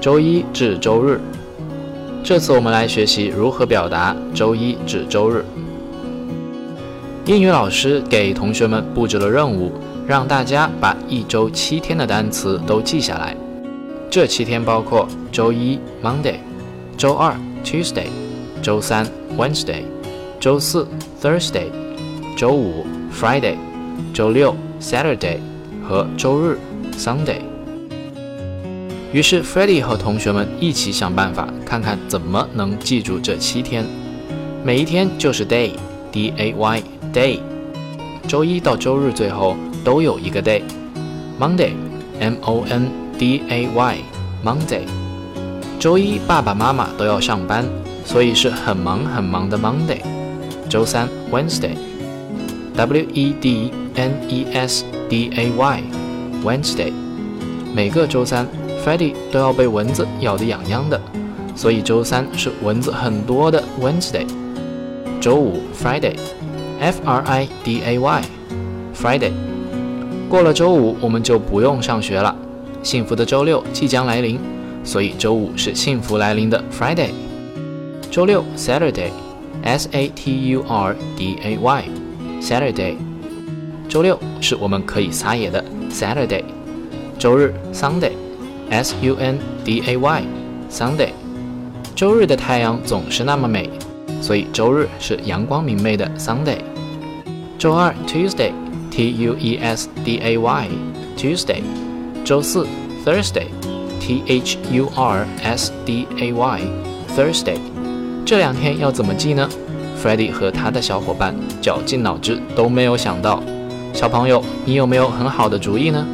周一至周日。这次我们来学习如何表达周一至周日。英语老师给同学们布置了任务，让大家把一周七天的单词都记下来。这七天包括周一 Monday、周二 Tuesday、周三 Wednesday、周四 Thursday、周五 Friday、周六 Saturday 和周日 Sunday。于是 f r e d d y 和同学们一起想办法，看看怎么能记住这七天。每一天就是 day，d a y day。周一到周日最后都有一个 day。Monday，m o n d a y Monday。周一爸爸妈妈都要上班，所以是很忙很忙的 Monday。周三 Wednesday，w e d n e s d a y Wednesday。每个周三。Friday 都要被蚊子咬得痒痒的，所以周三是蚊子很多的 Wednesday。周五 Friday，F R I D A Y，Friday。过了周五我们就不用上学了，幸福的周六即将来临，所以周五是幸福来临的 Friday。周六 Saturday，S A T U R D A Y，Saturday。周六是我们可以撒野的 Saturday。周日 Sunday。S U N D A Y，Sunday。周日的太阳总是那么美，所以周日是阳光明媚的 Sunday。周二 Tuesday，T U E S D A Y，Tuesday。周四 Thursday，T H U R S D A Y，Thursday。这两天要怎么记呢？Freddy 和他的小伙伴绞尽脑汁都没有想到。小朋友，你有没有很好的主意呢？